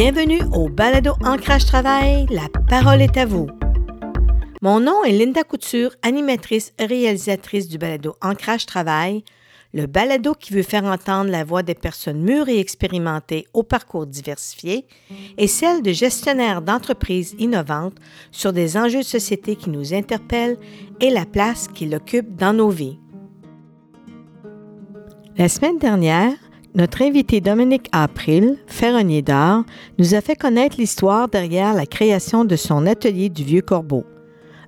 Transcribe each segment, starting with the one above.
Bienvenue au Balado Ancrage Travail. La parole est à vous. Mon nom est Linda Couture, animatrice et réalisatrice du Balado Ancrage Travail, le balado qui veut faire entendre la voix des personnes mûres et expérimentées au parcours diversifié et celle de gestionnaires d'entreprises innovantes sur des enjeux de société qui nous interpellent et la place qu'ils occupent dans nos vies. La semaine dernière, notre invité Dominique April, ferronnier d'art, nous a fait connaître l'histoire derrière la création de son atelier du Vieux Corbeau.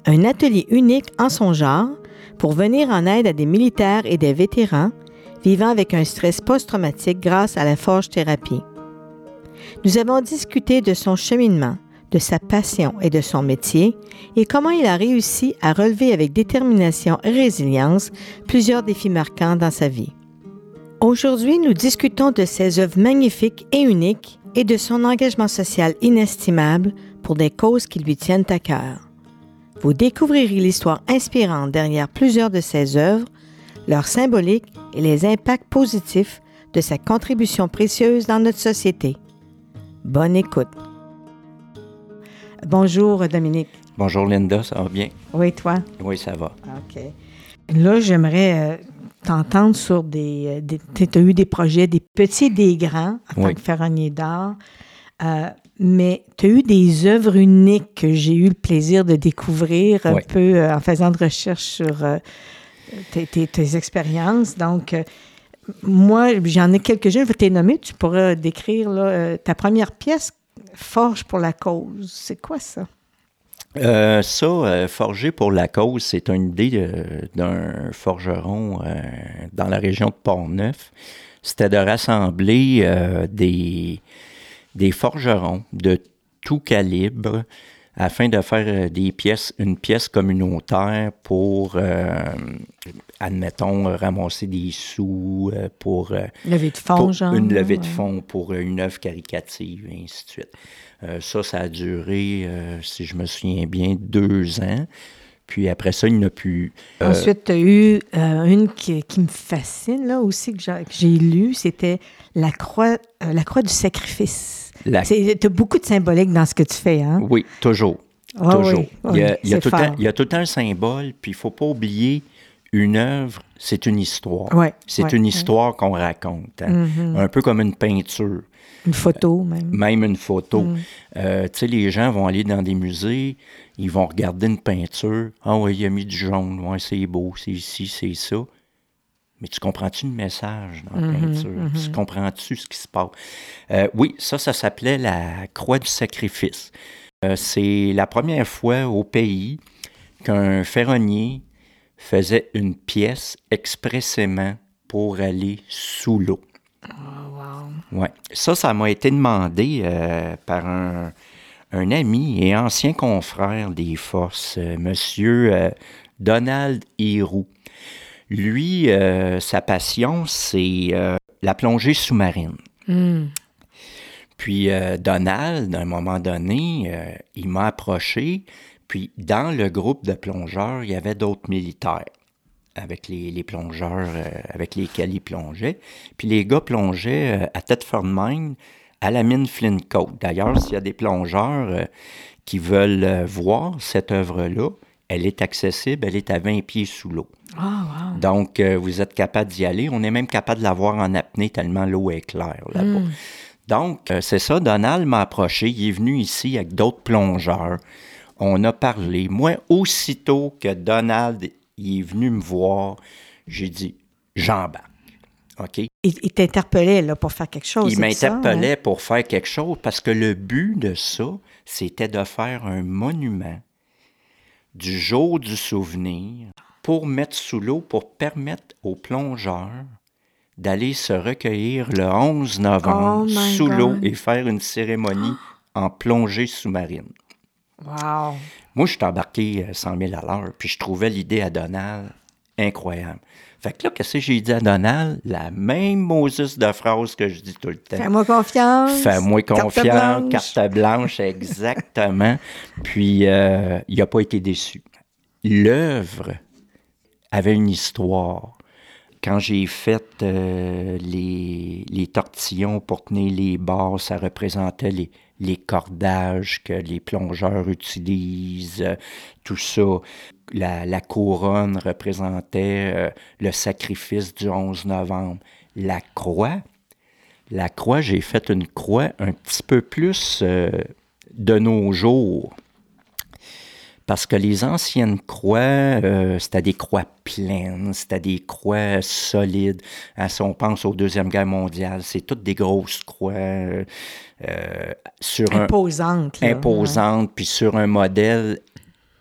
Un atelier unique en son genre pour venir en aide à des militaires et des vétérans vivant avec un stress post-traumatique grâce à la forge thérapie. Nous avons discuté de son cheminement, de sa passion et de son métier et comment il a réussi à relever avec détermination et résilience plusieurs défis marquants dans sa vie. Aujourd'hui, nous discutons de ses œuvres magnifiques et uniques et de son engagement social inestimable pour des causes qui lui tiennent à cœur. Vous découvrirez l'histoire inspirante derrière plusieurs de ses œuvres, leur symbolique et les impacts positifs de sa contribution précieuse dans notre société. Bonne écoute. Bonjour Dominique. Bonjour Linda, ça va bien? Oui, toi? Oui, ça va. OK. Là, j'aimerais euh, t'entendre sur des. euh, tu as eu des projets, des petits et des grands, en Oui. tant que ferronnier d'art. Euh, mais tu as eu des œuvres uniques que j'ai eu le plaisir de découvrir un peu euh, en faisant de recherche sur euh, tes, tes- tes expériences. Donc, moi, j'en ai quelques-unes, je vais te les nommer. Tu pourras décrire là, ta première pièce, Forge pour la cause. C'est quoi ça? Euh, ça, euh, Forger pour la cause, c'est une idée euh, d'un forgeron euh, dans la région de Port-Neuf. C'était de rassembler des, des forgerons de tout calibre afin de faire euh, des pièces, une pièce communautaire pour, euh, admettons, ramasser des sous, euh, pour euh, Levée de fonds, pour genre? une levée de fonds pour euh, une œuvre caricative, et ainsi de suite. Euh, ça, ça a duré, euh, si je me souviens bien, deux ans. Puis après ça, il n'a plus. euh, Ensuite, tu as eu euh, une qui, qui me fascine, là aussi, que j'ai lue, c'était la croix, euh, la croix du sacrifice. La- Tu as beaucoup de symbolique dans ce que tu fais, hein? Oui, toujours. Ah toujours. oui, il, y a, oui, il y a c'est tout temps, il y a tout le temps un symbole, puis il ne faut pas oublier une œuvre, c'est une histoire. Ouais, c'est ouais, une ouais. histoire qu'on raconte. hein. Mhm. Un peu comme une peinture. Une photo, même. même une photo. Mm. Euh, tu sais, les gens vont aller dans des musées, ils vont regarder une peinture. Ah oui, il a mis du jaune, ouais, c'est beau, c'est ici, c'est ça. Mais tu comprends-tu le message dans la Mhm, peinture? Tu comprends-tu ce qui se passe? Euh, oui, ça, ça s'appelait la croix du sacrifice. Euh, c'est la première fois au pays qu'un ferronnier faisait une pièce expressément pour aller sous l'eau. Ouais. Ça, ça m'a été demandé euh, par un, un ami et ancien confrère des forces, Monsieur Donald Héroux. Lui, euh, sa passion, c'est euh, la plongée sous-marine. Hmm. Puis euh, Donald, à un moment donné, euh, il m'a approché, puis dans le groupe de plongeurs, il y avait d'autres militaires avec les, les plongeurs euh, avec lesquels il plongeait. Puis les gars plongeaient à Thetford Mine, à la mine Flint Cove. D'ailleurs, s'il y a des plongeurs qui veulent voir cette œuvre-là, elle est accessible, elle est à 20 pieds sous l'eau. Ah, wow. Donc, euh, vous êtes capable d'y aller. On est même capable de la voir en apnée tellement l'eau est claire là-bas. Donc, euh, c'est ça, Donald m'a approché. Il est venu ici avec d'autres plongeurs. On a parlé. Moi, aussitôt que Donald il est venu me voir, j'ai dit j'embarque. OK? Il, il t'interpellait là, pour faire quelque chose. Il m'interpellait pour faire quelque chose parce que le but de ça, c'était de faire un monument du jour du souvenir pour mettre sous l'eau, pour permettre aux plongeurs d'aller se recueillir le 11 novembre Oh sous l'eau et faire une cérémonie en plongée sous-marine. Wow. Moi, je suis embarqué euh, 100 000 à l'heure, puis je trouvais l'idée à Donald incroyable. Fait que là, qu'est-ce que j'ai dit à Donald? La même Moses de phrase que je dis tout le temps. Fais-moi confiance. Fais-moi Carte confiance, blanche. carte blanche, exactement. Puis, euh, il n'a pas été déçu. L'œuvre avait une histoire. quand j'ai fait euh, les, les, tortillons pour tenir les barres, ça représentait les, les cordages que les plongeurs utilisent, euh, tout ça. La, couronne représentait euh, le sacrifice du 11 novembre. La croix, la croix, j'ai fait une croix un petit peu plus de nos jours. Parce que les anciennes croix, euh, c'était des croix pleines, c'était des croix solides. Hein, si on pense aux Deuxième Guerre mondiale, c'est toutes des grosses croix euh, sur imposantes. imposantes, puis sur un modèle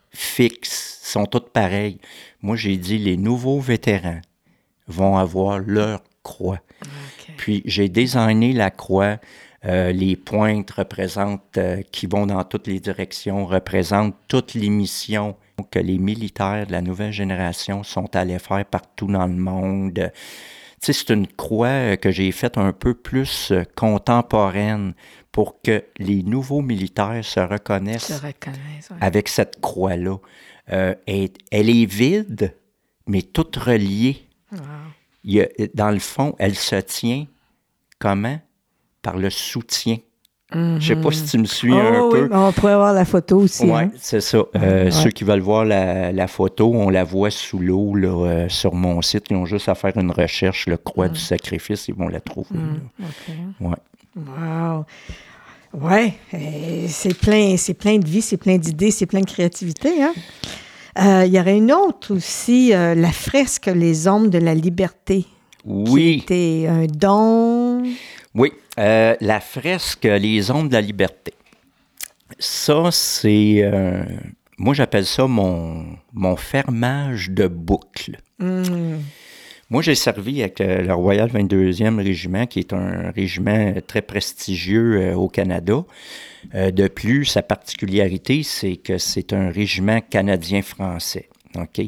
fixe, sont toutes pareilles. Moi, j'ai dit, les nouveaux vétérans vont avoir leur croix. Puis j'ai designé la croix euh, les pointes représentent, euh, qui vont dans toutes les directions, représentent toutes les missions que les militaires de la nouvelle génération sont allés faire partout dans le monde. Tu sais, c'est une croix que j'ai faite un peu plus euh, contemporaine pour que les nouveaux militaires se reconnaissent, avec cette croix-là. elle, est vide, mais toute reliée. dans le fond, elle se tient comment? Par le soutien. Je ne sais pas si tu me suis un oh, peu. Oui, on pourrait voir la photo aussi. Oui, hein. c'est ça. Euh, ceux qui veulent voir la, photo, on la voit sous l'eau euh, sur mon site. Ils ont juste à faire une recherche, le Croix du sacrifice, ils vont la trouver. Mm, ouais. Wow. Ouais, c'est plein, c'est plein de vie, c'est plein d'idées, c'est plein de créativité. Hein? Euh, il y aurait une autre aussi, la fresque Les Ombres de la Liberté. Oui. C'était un don. Oui, euh, la fresque Les ondes de la liberté. Ça, c'est. Euh, moi, j'appelle ça mon, mon fermage de boucle. Hmm. Moi, j'ai servi avec le Royal 22e Régiment, qui est un régiment très prestigieux euh, au Canada. de plus, sa particularité, c'est que c'est un régiment canadien-français. OK?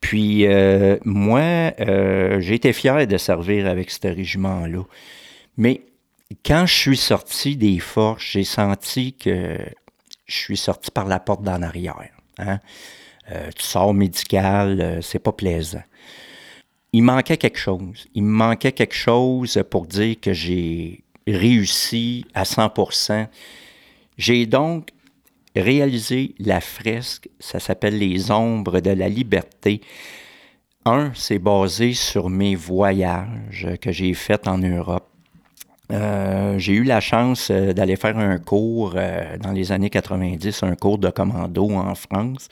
Puis, moi, j'ai été fier de servir avec ce régiment-là. Mais quand je suis sorti des forces, j'ai senti que je suis sorti par la porte d'en arrière. Hein. Euh, tu sors médical, euh, c'est pas plaisant. Il manquait quelque chose. Il me manquait quelque chose pour dire que j'ai réussi à 100%. J'ai donc réalisé la fresque, ça s'appelle Les ombres de la liberté. Un, c'est basé sur mes voyages que j'ai faits en Europe. Euh, j'ai eu la chance euh, d'aller faire un cours euh, dans les années 90, un cours de commando en France.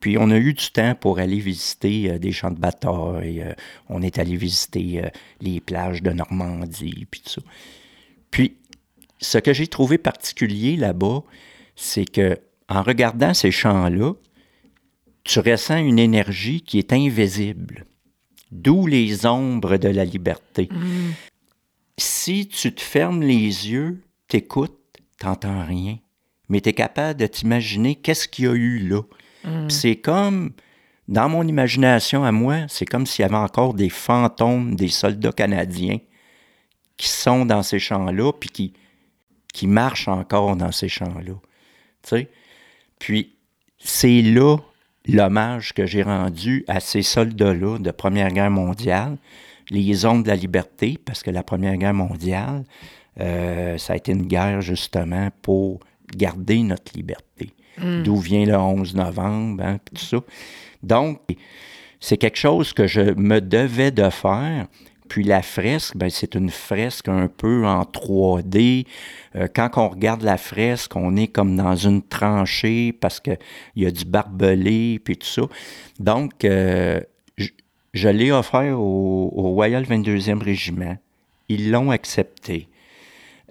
Puis on a eu du temps pour aller visiter des champs de bataille. on est allé visiter les plages de Normandie, puis tout ça. Puis ce que j'ai trouvé particulier là-bas, c'est que en regardant ces champs-là, tu ressens une énergie qui est invisible. D'où les ombres de la liberté. Mm si tu te fermes les yeux, t'écoutes, t'entends rien, mais tu es capable de t'imaginer qu'est-ce qu'il y a eu là. Mm. C'est comme, dans mon imagination à moi, c'est comme s'il y avait encore des fantômes des soldats canadiens qui sont dans ces champs-là, puis qui, qui marchent encore dans ces champs-là. Puis c'est là l'hommage que j'ai rendu à ces soldats-là de Première Guerre mondiale, les zones de la liberté, parce que la Première Guerre mondiale, euh, ça a été une guerre justement pour garder notre liberté. Hmm. D'où vient le 11 novembre, hein, tout ça. Donc, c'est quelque chose que je me devais de faire. Puis la fresque, ben, c'est une fresque un peu en 3D. Euh, quand on regarde la fresque, on est comme dans une tranchée parce qu'il y a du barbelé, puis tout ça. Donc, euh, je l'ai offert au, Royal 22e Régiment. Ils l'ont accepté.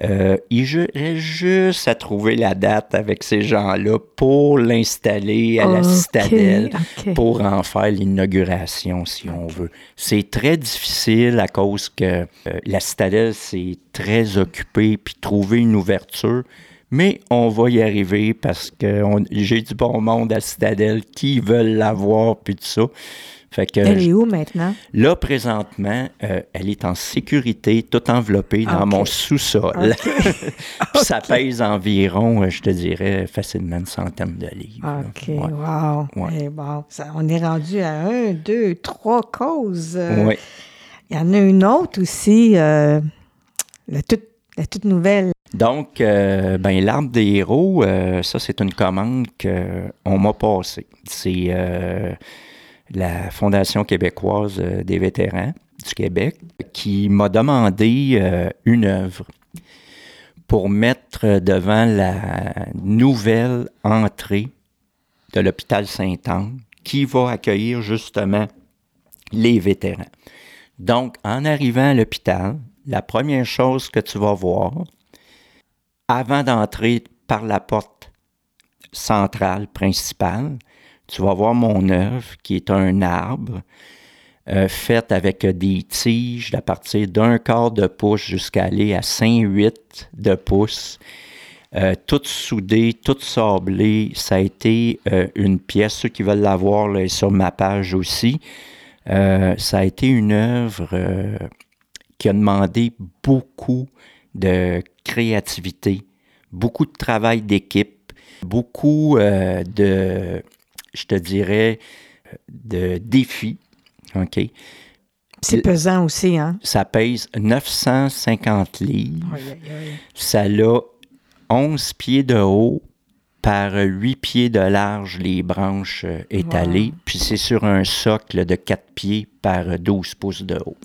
Euh, il reste juste à trouver la date avec ces gens-là pour l'installer à la citadelle, pour en faire l'inauguration, si on veut. C'est très difficile à cause que euh, la citadelle, c'est très occupé, puis trouver une ouverture. Mais on va y arriver parce que j'ai du bon monde à la citadelle qui veulent l'avoir, puis tout ça elle est où maintenant? Là, présentement, euh, elle est en sécurité, tout enveloppée dans mon sous-sol. ça pèse environ, euh, je te dirais, facilement une centaine de livres. OK, wow. Eh, on est rendu à un, deux, trois causes. Oui. Il y en a une autre aussi, euh, la, toute, la toute nouvelle. Donc, euh, ben, l'arbre des héros, euh, ça, c'est une commande qu'on m'a passée. C'est euh, la Fondation québécoise des vétérans du Québec qui m'a demandé euh, une œuvre pour mettre devant la nouvelle entrée de l'hôpital Sainte-Anne qui va accueillir justement les vétérans. Donc, en arrivant à l'hôpital, la première chose que tu vas voir, avant d'entrer par la porte centrale principale, tu vas voir mon œuvre qui est un arbre euh, fait avec des tiges à partir d'un quart de pouce jusqu'à aller à 5-8 de pouce. Euh, toute soudée, toute sablée. Ça a été euh, une pièce, ceux qui veulent la voir sur ma page aussi. Euh, ça a été une œuvre qui a demandé beaucoup de créativité, beaucoup de travail d'équipe, beaucoup de, je te dirais, de défis. OK? C'est pesant aussi, hein? Ça pèse 950 livres. Ça a 11 pieds de haut par 8 pieds de large, les branches euh, étalées. Wow. Puis c'est sur un socle de 4 pieds par 12 pouces de haut.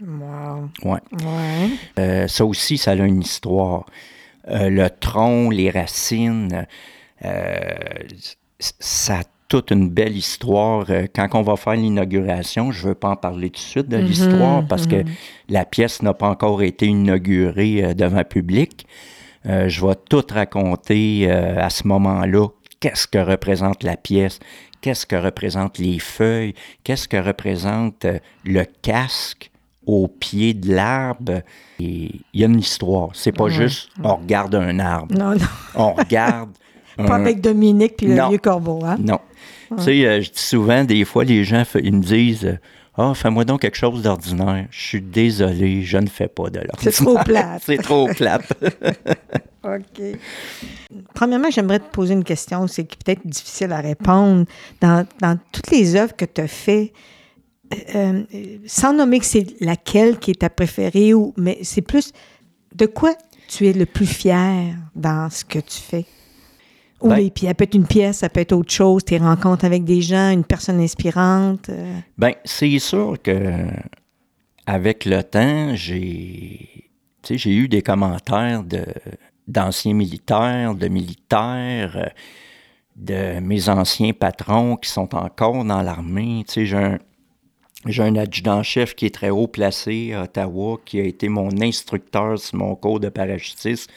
Wow. Ouais. Ouais. Euh, ça aussi, ça a une histoire. Euh, le tronc, les racines, euh, ça toute une belle histoire. Euh, Quand on va faire l'inauguration, je ne veux pas en parler tout de suite de l'histoire parce que la pièce n'a pas encore été inaugurée euh, devant le public. Euh, je vais tout raconter euh, à ce moment-là. Qu'est-ce que représente la pièce? Qu'est-ce que représentent les feuilles? Qu'est-ce que représente le casque au pied de l'arbre? Il y a une histoire. C'est pas juste on regarde un arbre. Non, non. On regarde. Pas un- avec Dominique puis le Non. vieux corbeau, hein? non. Tu sais, euh, je dis souvent, des fois, les gens, ils me disent euh, Ah, fais-moi donc quelque chose d'ordinaire. Je suis désolé, je ne fais pas de l'ordinaire. C'est trop plate. C'est trop plate. OK. Premièrement, j'aimerais te poser une question, c'est qui peut-être difficile à répondre. Dans, dans toutes les œuvres que tu as faites, euh, sans nommer que c'est laquelle qui est ta préférée, ou, mais c'est plus de quoi tu es le plus fier dans ce que tu fais? Ben- les pièces, ça peut être une pièce, ça peut être autre chose, tes rencontres avec des gens, une personne inspirante. euh. Ben, c'est sûr que avec le temps, j'ai j'ai eu des commentaires de d'anciens militaires, de militaires, de mes anciens patrons qui sont encore dans l'armée. J'ai un, un adjudant-chef qui est très haut placé à Ottawa, qui a été mon instructeur sur mon cours de parachutisme,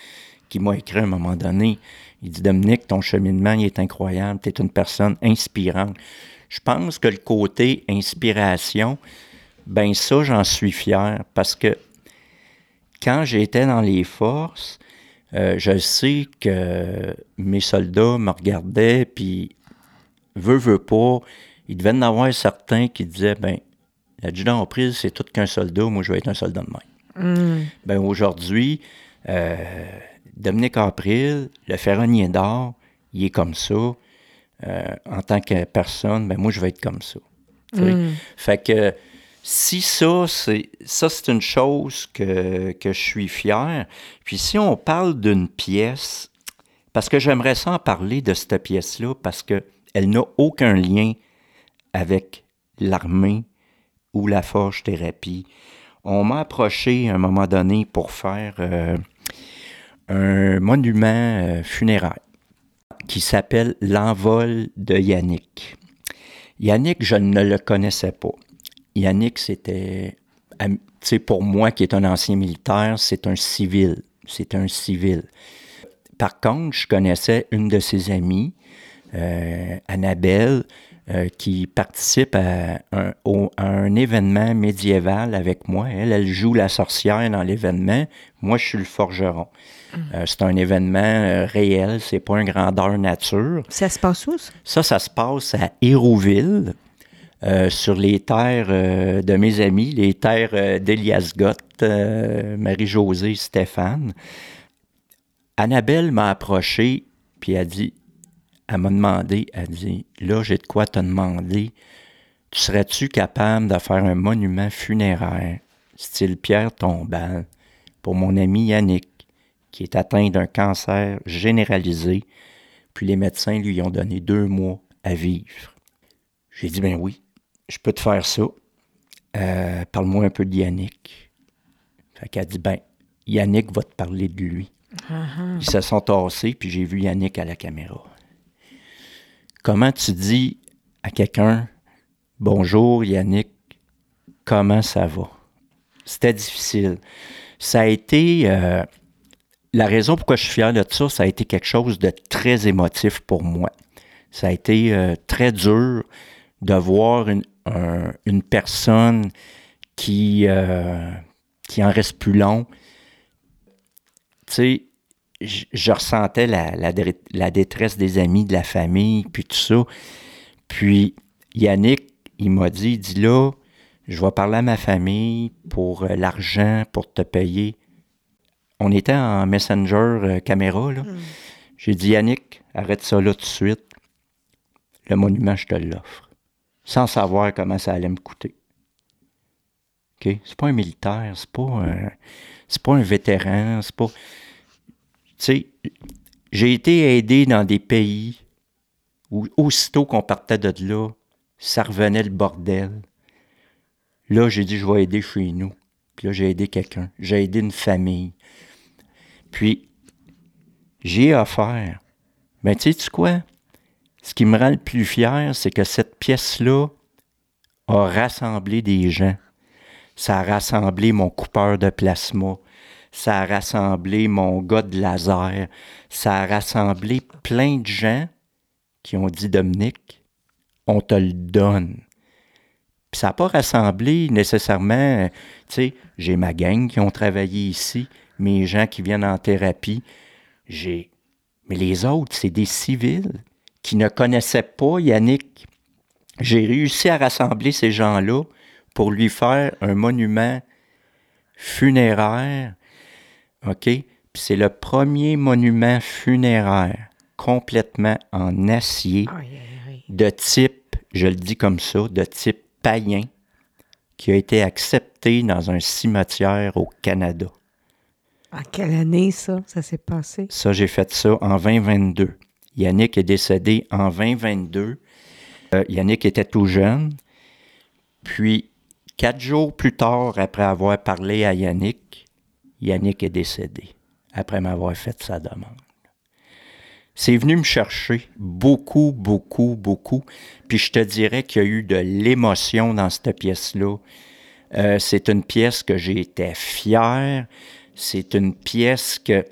qui m'a écrit à un moment donné. Il dit Dominique, ton cheminement il est incroyable, tu es une personne inspirante. Je pense que le côté inspiration, ben ça, j'en suis fier parce que quand j'étais dans les forces, euh, je sais que mes soldats me regardaient, puis veut, veut pas, il devait en avoir certains qui disaient, ben, l'adjudant en prise, c'est tout qu'un soldat, moi je vais être un soldat de même. Ben, aujourd'hui, euh, Dominique April, le ferronnier d'or, il est comme ça. Euh, en tant que personne, ben moi, je vais être comme ça. Sais? Fait que si ça, c'est ça, c'est une chose que, que je suis fier. Puis si on parle d'une pièce, parce que j'aimerais ça en parler de cette pièce-là, parce qu'elle n'a aucun lien avec l'armée ou la forge thérapie. On m'a approché à un moment donné pour faire euh, un monument euh, funéraire qui s'appelle L'envol de Yannick. Yannick, je ne le connaissais pas. Yannick, c'était, pour moi qui est un ancien militaire, c'est un civil. C'est un civil. Par contre, je connaissais une de ses amies, euh, Annabelle, euh, qui participe à un, au- à un événement médiéval avec moi. Elle, elle joue la sorcière dans l'événement. Moi, je suis le forgeron. Euh, c'est un événement euh, réel, c'est pas un grandeur nature. Ça se passe où, ça? Ça, ça se passe à Hérouville, euh, sur les terres de mes amis, les terres d'Elias Gott, euh, Marie-Josée, Stéphane. Annabelle m'a approché, puis elle dit, elle m'a demandé, elle dit, là, j'ai de quoi te demander. Tu serais-tu capable de faire un monument funéraire style pierre tombale, pour mon ami Yannick, qui est atteint d'un cancer généralisé, puis les médecins lui ont donné deux mois à vivre? J'ai dit, ben oui, je peux te faire ça. Euh, parle-moi un peu de Yannick. Fait qu'elle a dit, ben, Yannick va te parler de lui. Ils se sont tassés, puis j'ai vu Yannick à la caméra. Comment tu dis à quelqu'un, bonjour Yannick, comment ça va? C'était difficile. Ça a été, euh, la raison pourquoi je suis fier de ça, ça a été quelque chose de très émotif pour moi. Ça a été euh, très dur de voir une, personne qui, euh, qui en reste plus long. Tu je, ressentais la, la, détresse des amis, de la famille, puis tout ça. Puis Yannick, il m'a dit, dis là, je vais parler à ma famille pour euh, l'argent, pour te payer. On était en Messenger euh, caméra, là. Hmm. J'ai dit, Yannick, arrête ça là tout de suite. Le monument, je te l'offre sans savoir comment ça allait me coûter. OK? C'est pas un militaire, c'est pas un, c'est pas un vétéran, c'est pas. Tu sais, j'ai été aidé dans des pays où aussitôt qu'on partait de là, ça revenait le bordel. Là, j'ai dit, je vais aider chez nous. Puis là, j'ai aidé quelqu'un. J'ai aidé une famille. Puis, j'ai offert. Mais tu sais quoi? Ce qui me rend le plus fier, c'est que cette pièce-là a rassemblé des gens. Ça a rassemblé mon coupeur de plasma. Ça a rassemblé mon gars de laser. Ça a rassemblé plein de gens qui ont dit Dominique, on te le donne. Puis ça n'a pas rassemblé nécessairement, tu sais, j'ai ma gang qui ont travaillé ici, mes gens qui viennent en thérapie. J'ai. Mais les autres, c'est des civils qui ne connaissaient pas Yannick. J'ai réussi à rassembler ces gens-là pour lui faire un monument funéraire. OK? Puis c'est le premier monument funéraire complètement en acier de type, je le dis comme ça, de type païen qui a été accepté dans un cimetière au Canada. En quelle année ça, ça s'est passé? Ça, j'ai fait ça en 2022. Yannick est décédé en 2022. Euh, Yannick était tout jeune. Puis, quatre jours plus tard, après avoir parlé à Yannick, Yannick est décédé, après m'avoir fait sa demande. C'est venu me chercher beaucoup, beaucoup, beaucoup. Puis je te dirais qu'il y a eu de l'émotion dans cette pièce-là. Euh, c'est une pièce que j'ai été fier. C'est une pièce que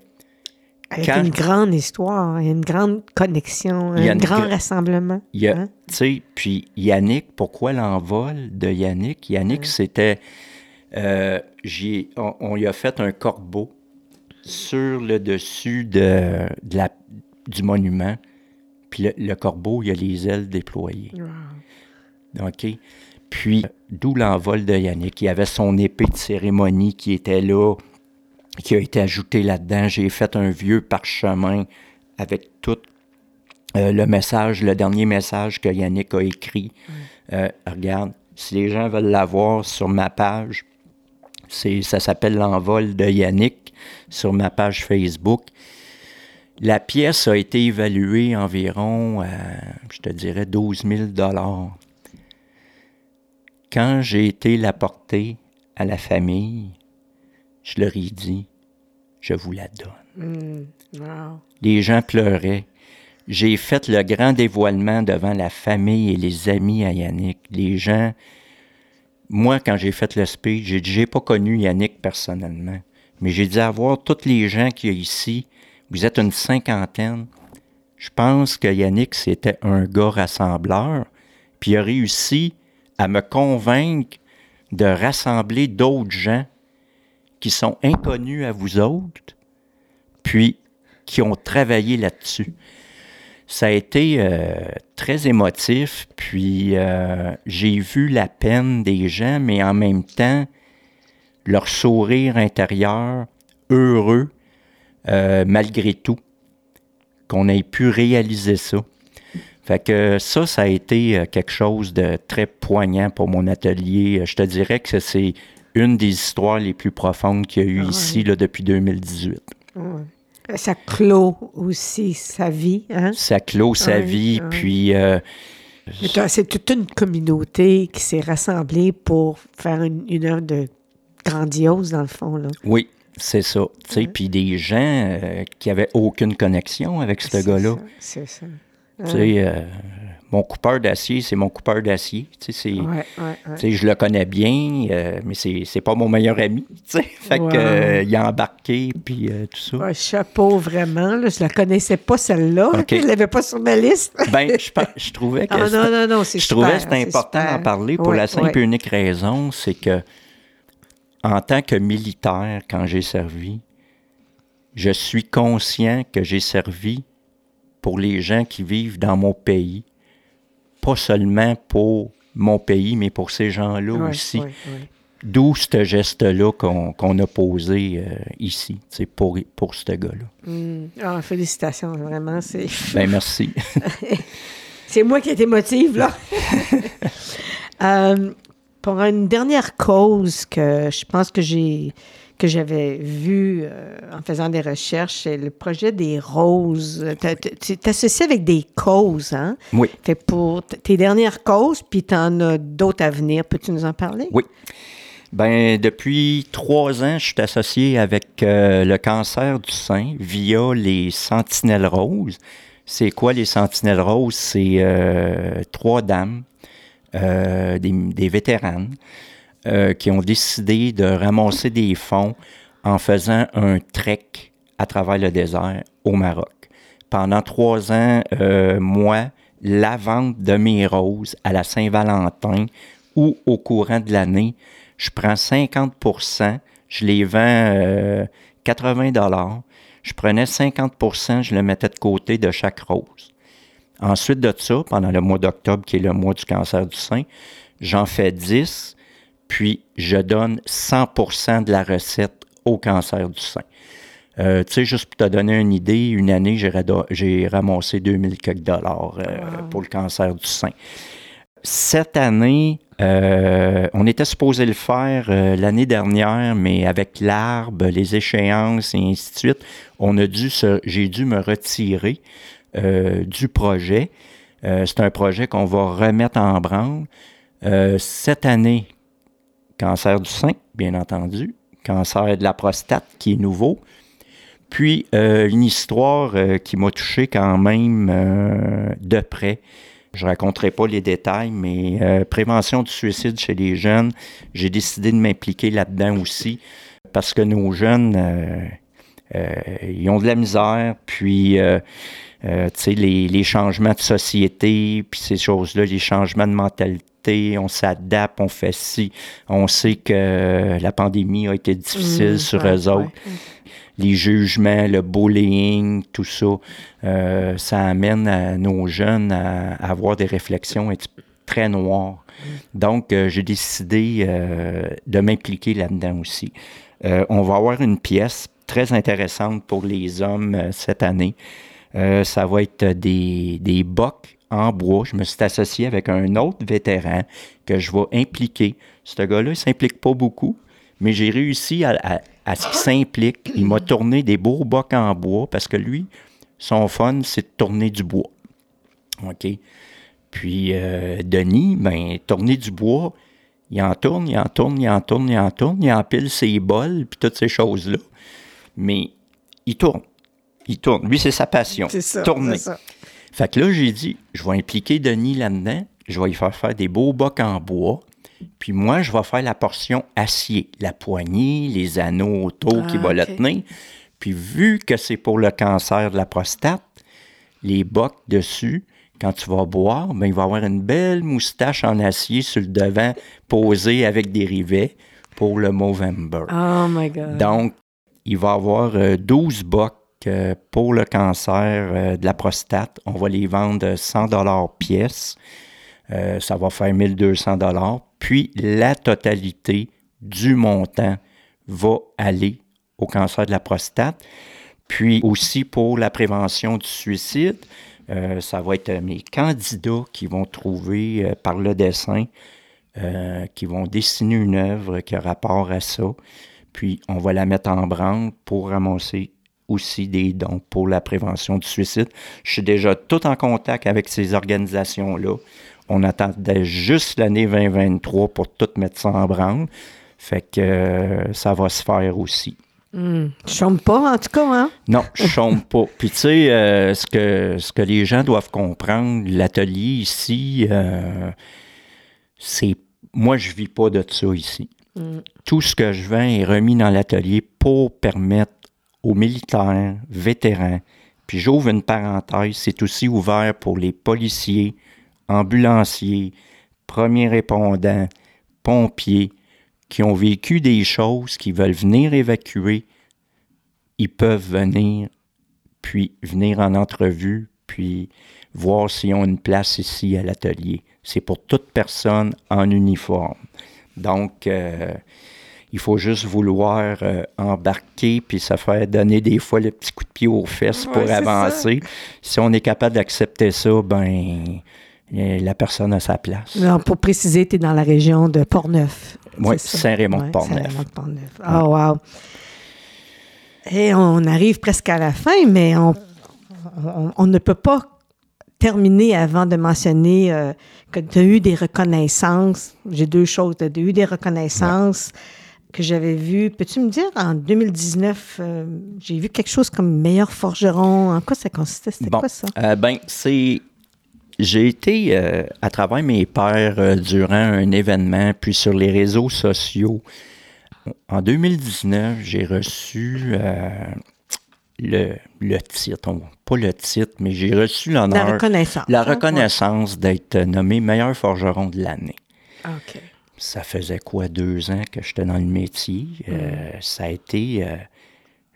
avec une grande histoire, une grande connexion, un grand rassemblement. Hein? Tu sais, puis Yannick, pourquoi l'envol de Yannick? Yannick, c'était... Euh, on, lui a fait un corbeau sur le dessus de, la, du monument. Puis le, corbeau, il a les ailes déployées. OK? Puis, d'où l'envol de Yannick. Il y avait son épée de cérémonie qui était là qui a été ajouté là-dedans. J'ai fait un vieux parchemin avec tout euh, le message, le dernier message que Yannick a écrit. Euh, regarde, si les gens veulent l'avoir sur ma page, ça s'appelle l'envol de Yannick sur ma page Facebook. La pièce a été évaluée environ, je te dirais, 12 000 Quand j'ai été la porter à la famille, je leur ai dit, je vous la donne. Mm, les gens pleuraient. J'ai fait le grand dévoilement devant la famille et les amis à Yannick. Les gens, moi, quand j'ai fait le speech, j'ai dit, j'ai pas connu Yannick personnellement, mais j'ai dit avoir tous les gens qui y a ici, vous êtes une cinquantaine. Je pense que Yannick, c'était un gars rassembleur, puis il a réussi à me convaincre de rassembler d'autres gens qui sont inconnus à vous autres, puis qui ont travaillé là-dessus. Ça a été euh, très émotif, puis euh, j'ai vu la peine des gens, mais en même temps, leur sourire intérieur, heureux, euh, malgré tout, qu'on ait pu réaliser ça. Fait que ça, ça a été quelque chose de très poignant pour mon atelier. Je te dirais que c'est une des histoires les plus profondes qu'il y a eu Ah ici là, depuis 2018. Ça clôt aussi sa vie. Hein? Ça clôt sa vie, puis euh, C'est toute une communauté qui s'est rassemblée pour faire une, une œuvre de grandiose, dans le fond. Là. oui, c'est ça. Puis des gens euh, qui avaient aucune connexion avec ce gars-là. C'est ça. Tu sais, euh, mon coupeur d'acier, c'est mon coupeur d'acier. Tu sais, Ouais, ouais, ouais. je le connais bien, euh, mais c'est c'est pas mon meilleur ami. tu sais. Fait que, euh, il a embarqué, puis euh, tout ça. Ouais, chapeau, vraiment. Là, je la connaissais pas, celle-là. OK. Je l'avais pas sur ma liste. Ben, je, trouvais que Ah, c'était- non, non, non, c'est je trouvais que c'était important d'en parler pour la simple et unique raison, c'est que en tant que militaire, quand j'ai servi, je suis conscient que j'ai servi pour les gens qui vivent dans mon pays, pas seulement pour mon pays, mais pour ces gens-là aussi. D'où ce geste-là qu'on a posé euh, ici, pour, pour ce gars-là. Mm. Ah, félicitations, vraiment. Ben merci. c'est moi qui est émotive, là. Euh, pour une dernière cause que je pense que j'ai que j'avais vu euh, en faisant des recherches, c'est le projet des roses. Tu t'associes avec des causes, hein? oui. Fait pour tes dernières causes, puis tu en as d'autres à venir. Peux-tu nous en parler? Oui. Ben, depuis trois ans, je suis associé avec euh, le cancer du sein via les Sentinelles Roses. C'est quoi les Sentinelles Roses? C'est euh, trois dames, des, des vétéranes, euh, qui ont décidé de ramasser des fonds en faisant un trek à travers le désert au Maroc. Pendant trois ans, euh, moi, la vente de mes roses à la Saint-Valentin ou au courant de l'année, je prends 50% je les vends euh, 80 je prenais 50% je le mettais de côté de chaque rose. Ensuite de ça, pendant le mois d'octobre, qui est le mois du cancer du sein, j'en fais 10, puis je donne 100% de la recette au cancer du sein. Euh, tu sais, juste pour te donner une idée, une année, j'ai, ramassé 2000 quelques dollars euh, pour le cancer du sein. Cette année, euh, on était supposé le faire l'année dernière, mais avec l'arbre, les échéances et ainsi de suite, on a dû j'ai dû me retirer du projet. C'est un projet qu'on va remettre en branle. Cette année, cancer du sein, bien entendu, cancer de la prostate qui est nouveau, puis euh, une histoire euh, qui m'a touché quand même euh, de près. Je ne raconterai pas les détails, mais prévention du suicide chez les jeunes, j'ai décidé de m'impliquer là-dedans aussi parce que nos jeunes, ils ont de la misère, puis tu sais, les, les changements de société, puis ces choses-là, les changements de mentalité, on s'adapte, on fait ci. On sait que la pandémie a été difficile Mmh, sur ouais, eux autres ouais. les jugements, le bullying, tout ça, euh, ça amène à nos jeunes à, à avoir des réflexions très noires. Donc, euh, j'ai décidé euh, de m'impliquer là-dedans aussi. On va avoir une pièce très intéressante pour les hommes cette année. Ça va être des, des bocs en bois. Je me suis associé avec un autre vétéran que je vais impliquer. Ce gars-là, il ne s'implique pas beaucoup, mais j'ai réussi à, à- à ce qu'il s'implique. Il m'a tourné des beaux bocs en bois parce que lui, son fun, c'est de tourner du bois. OK? Puis euh, Denis, ben, tourner du bois, il en tourne, il en tourne, il en tourne, il en tourne, il empile ses bols, puis toutes ces choses-là. Mais il tourne. Il tourne. Lui, c'est sa passion. C'est ça. Tourner. c'est ça. Fait que là, j'ai dit, je vais impliquer Denis là-dedans. Je vais lui faire faire des beaux bocs en bois. Puis moi, je vais faire la portion acier, la poignée, les anneaux autour qui Ah, vont le tenir. Puis vu que c'est pour le cancer de la prostate, les bocs dessus, quand tu vas boire, ben, il va avoir une belle moustache en acier sur le devant, posée avec des rivets pour le Movember. Oh my God. Donc, il va avoir euh, 12 bocs euh, pour le cancer euh, de la prostate. On va les vendre 100 dollars pièce. Euh, ça va faire 1200 dollars. Puis, la totalité du montant va aller au cancer de la prostate. Puis aussi pour la prévention du suicide, euh, ça va être mes candidats qui vont trouver par le dessin qui vont dessiner une œuvre qui a rapport à ça. Puis on va la mettre en branle pour ramasser aussi des dons pour la prévention du suicide. Je suis déjà tout en contact avec ces organisations-là. On attendait juste l'année 2023 pour tout mettre ça en branle. Fait que euh, ça va se faire aussi. Je chôme pas, en tout cas, hein? Non, je chôme pas. Puis, tu sais, euh, ce, que, ce que les gens doivent comprendre, l'atelier ici, euh, c'est. Moi, je vis pas de ça ici. Hmm. Tout ce que je vends est remis dans l'atelier pour permettre militaires, vétérans, puis j'ouvre une parenthèse, c'est aussi ouvert pour les policiers, ambulanciers, premiers répondants, pompiers, qui ont vécu des choses, qui veulent venir évacuer, ils peuvent venir, puis venir en entrevue, puis voir s'ils ont une place ici à l'atelier. C'est pour toute personne en uniforme. Donc, euh, il faut juste vouloir euh, embarquer, puis ça fait donner des fois le petit coup de pied aux fesses pour avancer. Si on est capable d'accepter ça, ben la personne a sa place. pour préciser, tu es dans la région de Portneuf. Oui, Saint-Raymond-de-Portneuf. Saint-Raymond-de-Portneuf. Ah, wow! Et on arrive presque à la fin, mais on, on, ne peut pas terminer avant de mentionner euh, que tu as eu des reconnaissances. J'ai deux choses. Tu as eu des reconnaissances que j'avais vues. Peux-tu me dire, en 2019, euh, j'ai vu quelque chose comme meilleur forgeron? En quoi ça consistait? C'était quoi ça? Euh, ben, c'est j'ai été euh, à travers mes pères durant un événement, puis sur les réseaux sociaux. En 2019, j'ai reçu le, le, titre, pas le titre, mais j'ai reçu l'honneur. La reconnaissance. La reconnaissance d'être nommé meilleur forgeron de l'année. OK. Ça faisait quoi, deux ans que j'étais dans le métier? Mm. ça a été.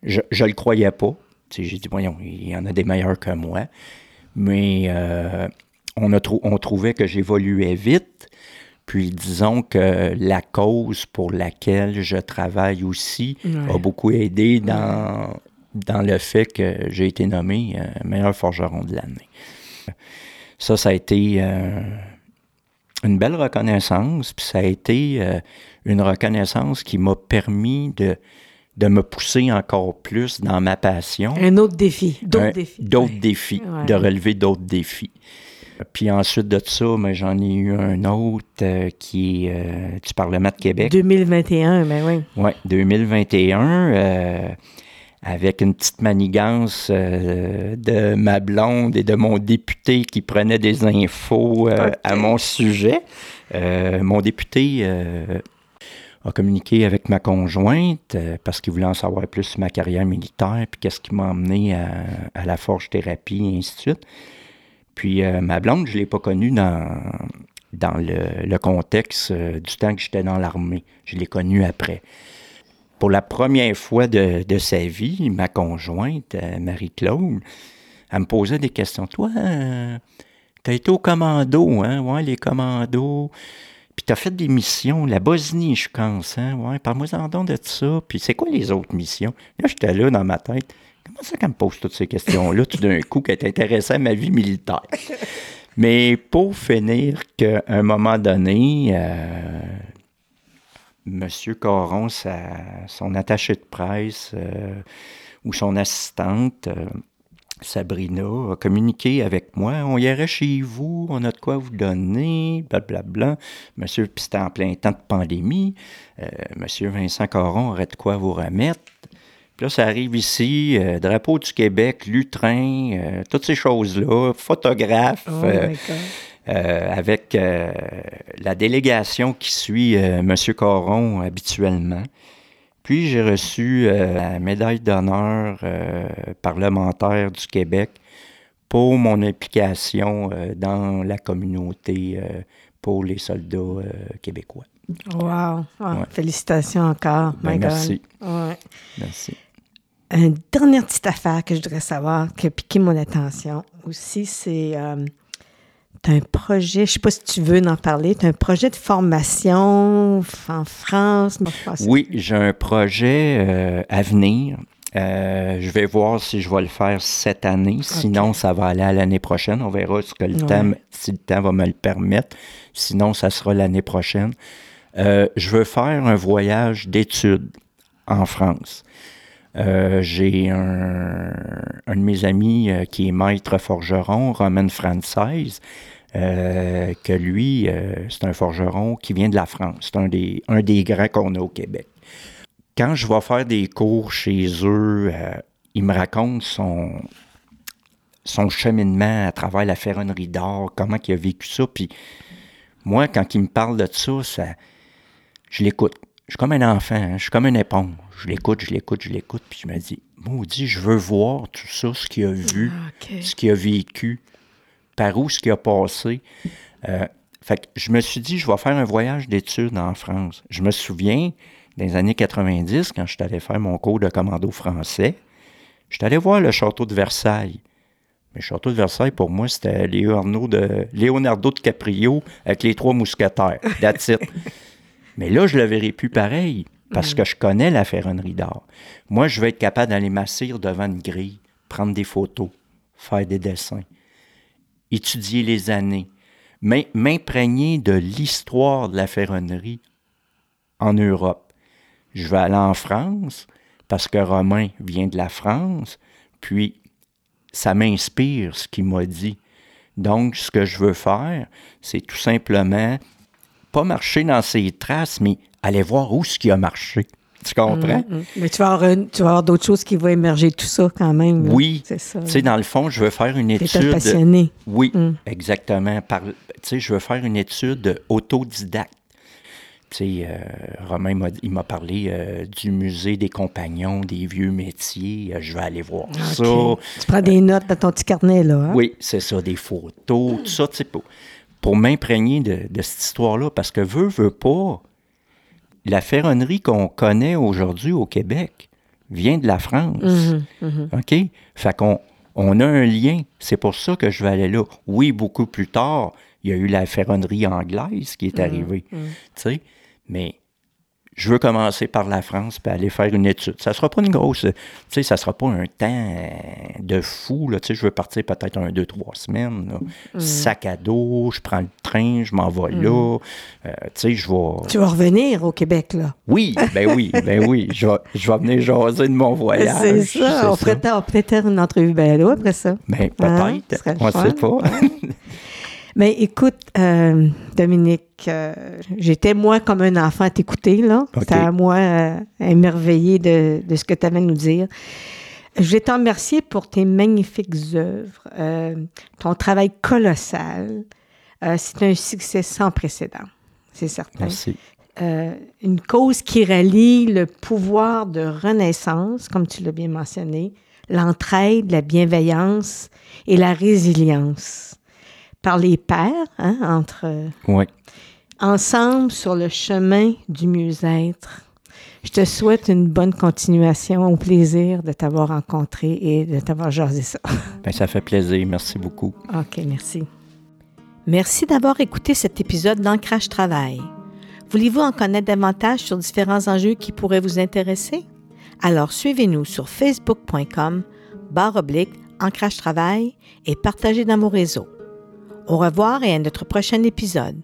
je ne le croyais pas. J'ai dit, voyons, il y en a des meilleurs que moi. Mais on, a on trouvait que j'évoluais vite. Puis disons que la cause pour laquelle je travaille aussi a beaucoup aidé dans, dans le fait que j'ai été nommé euh, meilleur forgeron de l'année. Ça, ça a été euh, une belle reconnaissance, puis ça a été euh, une reconnaissance qui m'a permis de, de me pousser encore plus dans ma passion. Un autre défi, d'autres défis. D'autres défis, de relever d'autres défis. Puis ensuite de ça, mais j'en ai eu un autre euh, qui est euh, du Parlement de Québec. 2021, ben oui. Oui, 2021, euh, avec une petite manigance de ma blonde et de mon député qui prenait des infos à mon sujet. mon député a communiqué avec ma conjointe parce qu'il voulait en savoir plus sur ma carrière militaire, puis qu'est-ce qui m'a emmené à, à la forge thérapie et ainsi de suite. Puis euh, ma blonde, je ne l'ai pas connue dans, dans le, contexte euh, du temps que j'étais dans l'armée. Je l'ai connue après. Pour la première fois de, sa vie, ma conjointe, euh, Marie-Claude, elle me posait des questions. Toi, tu as été au commando, hein? Ouais, les commandos. Puis tu as fait des missions, la Bosnie, je pense, hein? Ouais, parle-moi en de ça. Puis c'est quoi les autres missions? Là, j'étais là dans ma tête. Comment ça qu'elle me pose toutes ces questions-là, tout d'un coup, qu'elle est intéressée à ma vie militaire? Mais pour finir, qu'à un moment donné, euh, M. Coron, son attaché de presse euh, ou son assistante, euh, Sabrina, a communiqué avec moi. On irait chez vous, on a de quoi vous donner, blablabla. Monsieur, puis c'était en plein temps de pandémie. Monsieur Vincent Coron aurait de quoi vous remettre là, ça arrive ici, euh, drapeau du Québec, lutrin, euh, toutes ces choses-là, photographe, oh euh, avec la délégation qui suit M. Coron habituellement. Puis j'ai reçu la médaille d'honneur parlementaire du Québec pour mon implication dans la communauté pour les soldats québécois. Wow! Ah, félicitations encore. Ben, merci. Merci. Une dernière petite affaire que je voudrais savoir, qui a piqué mon attention aussi, c'est euh, tu as un projet, je ne sais pas si tu veux en parler, tu as un projet de formation en France. Oui, j'ai un projet euh, à venir. Euh, je vais voir si je vais le faire cette année. Sinon, ça va aller à l'année prochaine. On verra ce que le temps, si le temps va me le permettre. Sinon, ça sera l'année prochaine. Euh, je veux faire un voyage d'études en France. Euh, j'ai un, de mes amis qui est maître forgeron, Romain Francaise, que lui, c'est un forgeron qui vient de la France. C'est un des, un des grands qu'on a au Québec quand je vais faire des cours chez eux, euh, il me raconte son, son cheminement à travers la ferronnerie d'or, comment il a vécu ça. Puis moi, quand il me parle de ça je l'écoute. Je suis comme un enfant, hein, je suis comme une éponge. Je l'écoute, je l'écoute, je l'écoute, puis je me dis, maudit, je veux voir tout ça, ce qu'il a vu, ah, ce qu'il a vécu, par où ce qu'il a passé. Euh, fait que je me suis dit, je vais faire un voyage d'études en France. Je me souviens, dans les années 90, quand je suis allé faire mon cours de commando français, je suis allé voir le château de Versailles. Mais le château de Versailles, pour moi, c'était Leonardo de, Leonardo de Caprio avec les trois mousquetaires. That's it. Mais là, je le verrai plus pareil parce que je connais la ferronnerie d'art. Moi, je vais être capable d'aller m'asseoir devant une grille, prendre des photos, faire des dessins, étudier les années, m'imprégner de l'histoire de la ferronnerie en Europe je vais aller en France parce que Romain vient de la France, puis ça m'inspire ce qu'il m'a dit. Donc, ce que je veux faire, c'est tout simplement pas marcher dans ses traces, mais aller voir où ce qui a marché. Tu comprends? Mm, mm. Mais tu vas avoir, avoir d'autres choses qui vont émerger tout ça quand même. Oui. C'est ça. Tu sais, dans le fond, je veux faire une étude. passionné. Oui, mm. exactement. Par, tu sais, je veux faire une étude autodidacte. Tu sais, euh, Romain m'a, il m'a parlé euh, du musée des compagnons, des vieux métiers. Euh, je vais aller voir ça. Tu prends des notes dans ton petit carnet, là. Hein? Oui, c'est ça, des photos, tout ça, tu sais, pour, m'imprégner de, cette histoire-là. Parce que veut, veut pas, la ferronnerie qu'on connaît aujourd'hui au Québec vient de la France. Mm-hmm, mm-hmm. OK? Fait qu'on on a un lien. C'est pour ça que je vais aller là. Oui, beaucoup plus tard, il y a eu la ferronnerie anglaise qui est mm-hmm, arrivée. Tu sais? Mais je veux commencer par la France puis aller faire une étude. Ça sera pas une grosse, tu sais, ça sera pas un temps de fou, là, tu sais, je veux partir peut-être un, deux, trois semaines, mm. sac à dos, je prends le train, je m'en vais là, mm. euh, tu sais, je vais... Tu vas revenir au Québec, là? Oui, ben oui, ben oui, je vais, je vais venir jaser de mon voyage. C'est ça, on pourrait peut-être une entrevue ben là, après ça. Ben peut-être, hein? on ne sait pas. Mais écoute, euh, Dominique, euh, j'étais moi comme un enfant à t'écouter, là. C'était à moi euh, émerveillé de, de, ce que tu avais à nous dire. Je vais t'en remercier pour tes magnifiques œuvres, ton travail colossal. c'est un succès sans précédent, c'est certain. Merci. une cause qui rallie le pouvoir de renaissance, comme tu l'as bien mentionné, l'entraide, la bienveillance et la résilience par les pairs, hein, entre oui. ensemble sur le chemin du mieux-être. Je te souhaite une bonne continuation. Au plaisir de t'avoir rencontré et de t'avoir jasé ça. Bien, ça fait plaisir. Merci beaucoup. OK, merci. Merci d'avoir écouté cet épisode d'Ancrage Travail. Voulez-vous en connaître davantage sur différents enjeux qui pourraient vous intéresser? Alors suivez-nous sur facebook.com barre oblique Ancrage Travail et partagez dans vos réseaux. Au revoir et à notre prochain épisode.